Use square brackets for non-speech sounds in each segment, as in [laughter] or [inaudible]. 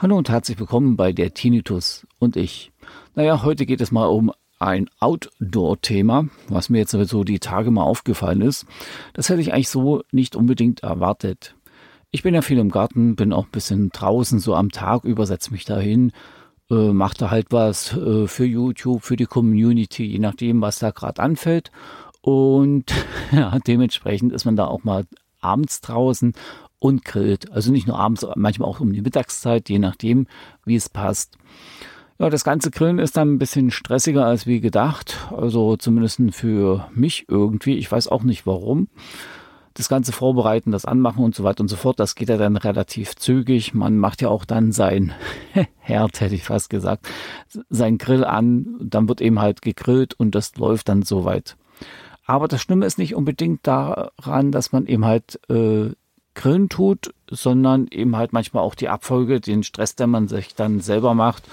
Hallo und herzlich willkommen bei der Tinnitus und ich. Naja, heute geht es mal um ein Outdoor-Thema, was mir jetzt so die Tage mal aufgefallen ist. Das hätte ich eigentlich so nicht unbedingt erwartet. Ich bin ja viel im Garten, bin auch ein bisschen draußen, so am Tag über, setze mich dahin, äh, mache da halt was äh, für YouTube, für die Community, je nachdem, was da gerade anfällt. Und [laughs] ja, dementsprechend ist man da auch mal abends draußen und grillt. Also nicht nur abends, manchmal auch um die Mittagszeit, je nachdem, wie es passt. Ja, das ganze Grillen ist dann ein bisschen stressiger als wie gedacht. Also zumindest für mich irgendwie. Ich weiß auch nicht warum. Das ganze Vorbereiten, das Anmachen und so weiter und so fort, das geht ja dann relativ zügig. Man macht ja auch dann sein [laughs] Herd, hätte ich fast gesagt, sein Grill an. Dann wird eben halt gegrillt und das läuft dann soweit. Aber das Schlimme ist nicht unbedingt daran, dass man eben halt äh, grillen tut, sondern eben halt manchmal auch die Abfolge, den Stress, den man sich dann selber macht.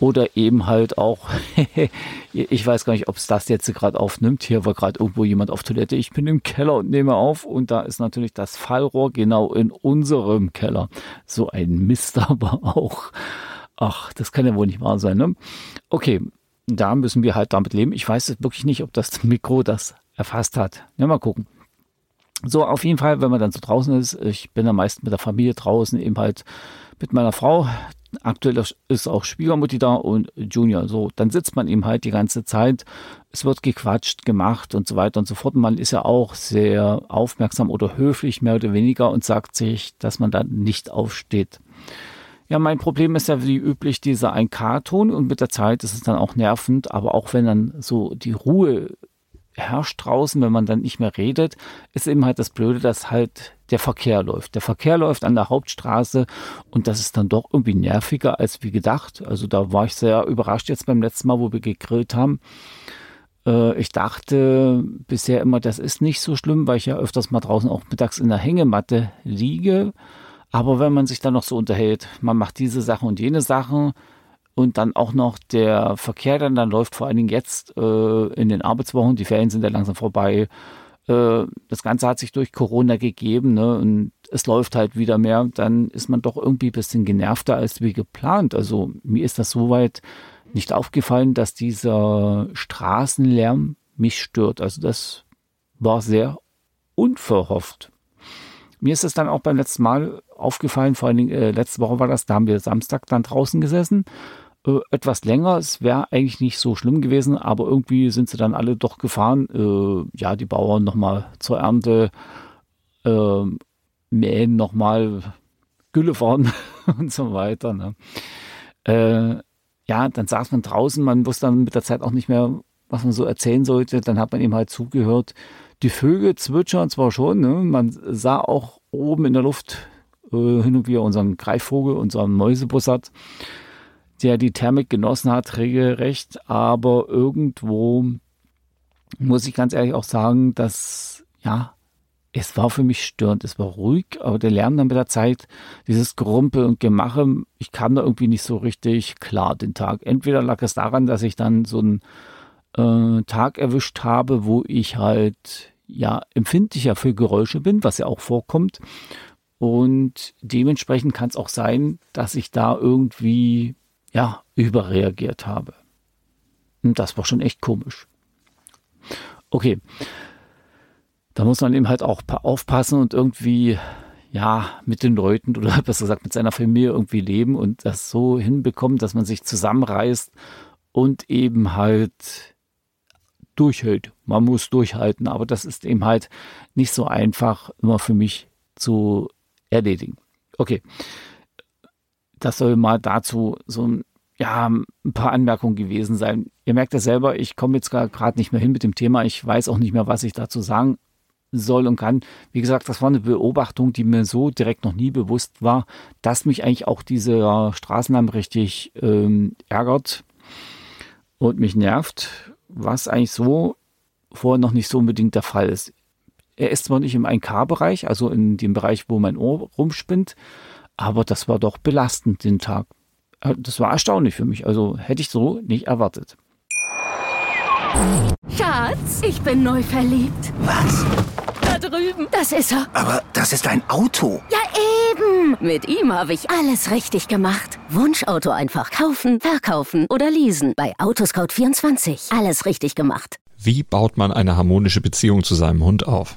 Oder eben halt auch, [laughs] ich weiß gar nicht, ob es das jetzt gerade aufnimmt. Hier war gerade irgendwo jemand auf Toilette. Ich bin im Keller und nehme auf. Und da ist natürlich das Fallrohr genau in unserem Keller. So ein Mist [laughs] aber auch. Ach, das kann ja wohl nicht wahr sein. Ne? Okay, da müssen wir halt damit leben. Ich weiß wirklich nicht, ob das [laughs] Mikro das erfasst hat. Ja, mal gucken. So, auf jeden Fall, wenn man dann so draußen ist, ich bin am meisten mit der Familie draußen, eben halt mit meiner Frau. Aktuell ist auch Schwiegermutti da und Junior. So, dann sitzt man eben halt die ganze Zeit. Es wird gequatscht, gemacht und so weiter und so fort. Man ist ja auch sehr aufmerksam oder höflich, mehr oder weniger, und sagt sich, dass man dann nicht aufsteht. Ja, mein Problem ist ja wie üblich dieser 1K-Ton und mit der Zeit ist es dann auch nervend, aber auch wenn dann so die Ruhe herrscht draußen, wenn man dann nicht mehr redet, ist eben halt das Blöde, dass halt der Verkehr läuft. Der Verkehr läuft an der Hauptstraße und das ist dann doch irgendwie nerviger als wie gedacht. Also da war ich sehr überrascht jetzt beim letzten Mal, wo wir gegrillt haben. Äh, ich dachte bisher immer, das ist nicht so schlimm, weil ich ja öfters mal draußen auch mittags in der Hängematte liege. Aber wenn man sich dann noch so unterhält, man macht diese Sachen und jene Sachen, und dann auch noch der Verkehr dann, dann läuft vor allen Dingen jetzt äh, in den Arbeitswochen, die Ferien sind ja langsam vorbei. Äh, das Ganze hat sich durch Corona gegeben ne? und es läuft halt wieder mehr, dann ist man doch irgendwie ein bisschen genervter als wie geplant. Also mir ist das soweit nicht aufgefallen, dass dieser Straßenlärm mich stört. Also das war sehr unverhofft. Mir ist es dann auch beim letzten Mal aufgefallen, vor allen Dingen äh, letzte Woche war das, da haben wir Samstag dann draußen gesessen äh, etwas länger. Es wäre eigentlich nicht so schlimm gewesen, aber irgendwie sind sie dann alle doch gefahren. Äh, ja, die Bauern nochmal zur Ernte, äh, mähen nochmal, Gülle fahren [laughs] und so weiter. Ne? Äh, ja, dann saß man draußen, man wusste dann mit der Zeit auch nicht mehr, was man so erzählen sollte. Dann hat man ihm halt zugehört. Die Vögel zwitschern zwar schon, ne? man sah auch oben in der Luft äh, hin und wieder unseren Greifvogel, unseren Mäusebussard der die Thermik genossen hat, regelrecht. Aber irgendwo muss ich ganz ehrlich auch sagen, dass, ja, es war für mich störend. Es war ruhig, aber der Lärm dann mit der Zeit, dieses Grumpel und Gemache, ich kam da irgendwie nicht so richtig klar den Tag. Entweder lag es daran, dass ich dann so einen äh, Tag erwischt habe, wo ich halt ja empfindlicher für Geräusche bin, was ja auch vorkommt. Und dementsprechend kann es auch sein, dass ich da irgendwie ja, überreagiert habe. Und das war schon echt komisch. Okay. Da muss man eben halt auch aufpassen und irgendwie, ja, mit den Leuten oder [laughs] besser gesagt mit seiner Familie irgendwie leben und das so hinbekommen, dass man sich zusammenreißt und eben halt durchhält. Man muss durchhalten, aber das ist eben halt nicht so einfach immer für mich zu erledigen. Okay das soll mal dazu so ein, ja, ein paar Anmerkungen gewesen sein. Ihr merkt ja selber, ich komme jetzt gerade nicht mehr hin mit dem Thema. Ich weiß auch nicht mehr, was ich dazu sagen soll und kann. Wie gesagt, das war eine Beobachtung, die mir so direkt noch nie bewusst war, dass mich eigentlich auch dieser Straßenlärm richtig ähm, ärgert und mich nervt, was eigentlich so vorher noch nicht so unbedingt der Fall ist. Er ist zwar nicht im 1K-Bereich, also in dem Bereich, wo mein Ohr rumspinnt, aber das war doch belastend den Tag. Äh, das war erstaunlich für mich. Also hätte ich so nicht erwartet. Schatz, ich bin neu verliebt. Was? Da drüben. Das ist er. Aber das ist ein Auto. Ja, eben. Mit ihm habe ich alles richtig gemacht. Wunschauto einfach kaufen, verkaufen oder leasen. Bei Autoscout24. Alles richtig gemacht. Wie baut man eine harmonische Beziehung zu seinem Hund auf?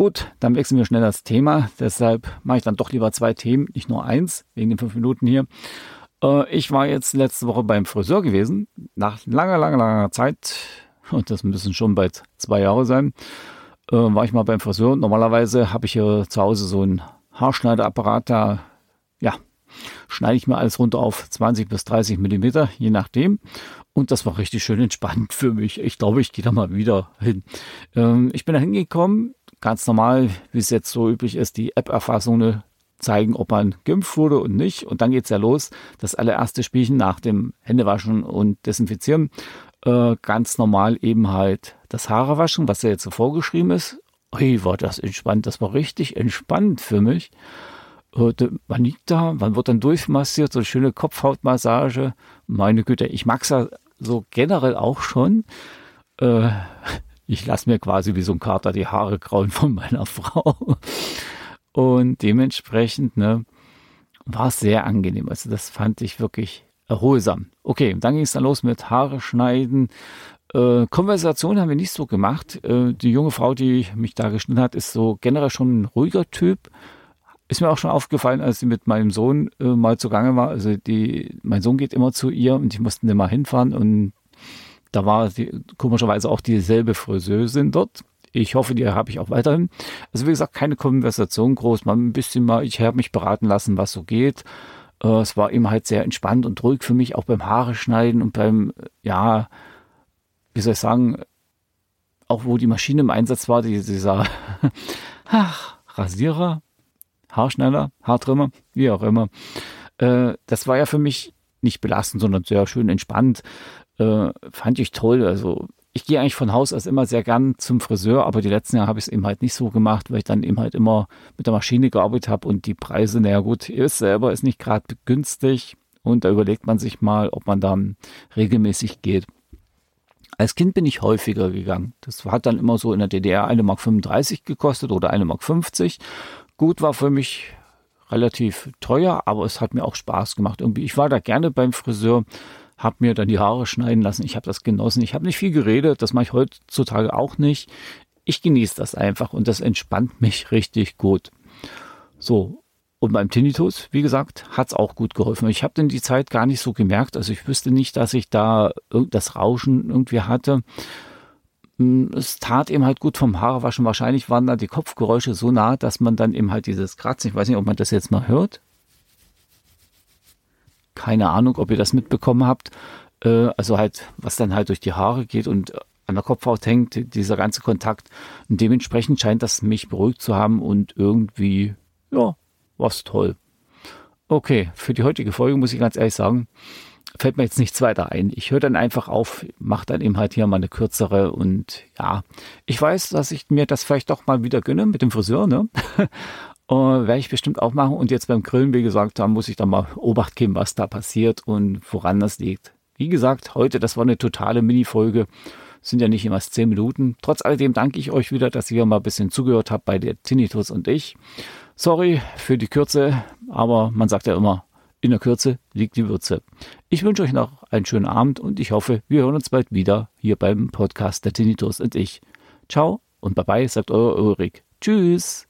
Gut, dann wechseln wir schnell das Thema. Deshalb mache ich dann doch lieber zwei Themen, nicht nur eins, wegen den fünf Minuten hier. Äh, ich war jetzt letzte Woche beim Friseur gewesen, nach langer, langer, langer Zeit [laughs] und das müssen schon bald zwei Jahre sein, äh, war ich mal beim Friseur. Normalerweise habe ich hier zu Hause so einen Haarschneideapparat, da ja, schneide ich mir alles runter auf 20 bis 30 Millimeter, je nachdem. Und das war richtig schön entspannt für mich. Ich glaube, ich gehe da mal wieder hin. Ähm, ich bin da hingekommen, ganz normal, wie es jetzt so üblich ist, die App-Erfassung zeigen, ob man geimpft wurde und nicht. Und dann geht es ja los. Das allererste Spielchen nach dem Händewaschen und Desinfizieren äh, ganz normal eben halt das Haare waschen, was ja jetzt so vorgeschrieben ist. Ui, war das entspannt. Das war richtig entspannt für mich. Äh, man liegt da, man wird dann durchmassiert, so eine schöne Kopfhautmassage. Meine Güte, ich mag es ja so generell auch schon. Äh, ich lasse mir quasi wie so ein Kater die Haare grauen von meiner Frau. Und dementsprechend ne, war es sehr angenehm. Also das fand ich wirklich erholsam. Okay, dann ging es dann los mit Haare schneiden. Äh, Konversation haben wir nicht so gemacht. Äh, die junge Frau, die mich da geschnitten hat, ist so generell schon ein ruhiger Typ. Ist mir auch schon aufgefallen, als sie mit meinem Sohn äh, mal zugange war. Also die, mein Sohn geht immer zu ihr und ich musste dann mal hinfahren und da war die, komischerweise auch dieselbe Friseusin dort. Ich hoffe, die habe ich auch weiterhin. Also wie gesagt, keine Konversation groß, mal ein bisschen mal, ich habe mich beraten lassen, was so geht. Äh, es war immer halt sehr entspannt und ruhig für mich, auch beim Haare schneiden und beim, ja, wie soll ich sagen, auch wo die Maschine im Einsatz war, die, dieser [laughs] ach, Rasierer, Haarschneider, Haartrimmer, wie auch immer. Äh, das war ja für mich nicht belastend, sondern sehr schön entspannt. Äh, fand ich toll. Also ich gehe eigentlich von Haus aus immer sehr gern zum Friseur, aber die letzten Jahre habe ich es eben halt nicht so gemacht, weil ich dann eben halt immer mit der Maschine gearbeitet habe und die Preise, naja gut, ihr wisst selber, ist nicht gerade günstig und da überlegt man sich mal, ob man dann regelmäßig geht. Als Kind bin ich häufiger gegangen. Das hat dann immer so in der DDR 1,35 Mark gekostet oder 1,50 Mark. Gut war für mich relativ teuer, aber es hat mir auch Spaß gemacht. Irgendwie, ich war da gerne beim Friseur, habe mir dann die Haare schneiden lassen. Ich habe das genossen. Ich habe nicht viel geredet. Das mache ich heutzutage auch nicht. Ich genieße das einfach und das entspannt mich richtig gut. So. Und beim Tinnitus, wie gesagt, hat es auch gut geholfen. Ich habe denn die Zeit gar nicht so gemerkt. Also ich wüsste nicht, dass ich da das Rauschen irgendwie hatte. Hm, es tat eben halt gut vom Haarewaschen. Wahrscheinlich waren da die Kopfgeräusche so nah, dass man dann eben halt dieses Kratzen, ich weiß nicht, ob man das jetzt mal hört. Keine Ahnung, ob ihr das mitbekommen habt. Äh, also halt, was dann halt durch die Haare geht und an der Kopfhaut hängt, dieser ganze Kontakt. Und dementsprechend scheint das mich beruhigt zu haben und irgendwie, ja, was toll. Okay, für die heutige Folge muss ich ganz ehrlich sagen, fällt mir jetzt nichts weiter ein. Ich höre dann einfach auf, mache dann eben halt hier mal eine kürzere und ja, ich weiß, dass ich mir das vielleicht doch mal wieder gönne mit dem Friseur, ne? [laughs] Uh, Werde ich bestimmt auch machen. Und jetzt beim Grillen, wie gesagt, da muss ich dann mal Obacht geben, was da passiert und woran das liegt. Wie gesagt, heute, das war eine totale Mini-Folge. Sind ja nicht immer zehn Minuten. Trotz alledem danke ich euch wieder, dass ihr mal ein bisschen zugehört habt bei der Tinnitus und ich. Sorry für die Kürze, aber man sagt ja immer, in der Kürze liegt die Würze. Ich wünsche euch noch einen schönen Abend und ich hoffe, wir hören uns bald wieder hier beim Podcast der Tinnitus und ich. Ciao und bye bye, sagt euer Ulrich. Tschüss.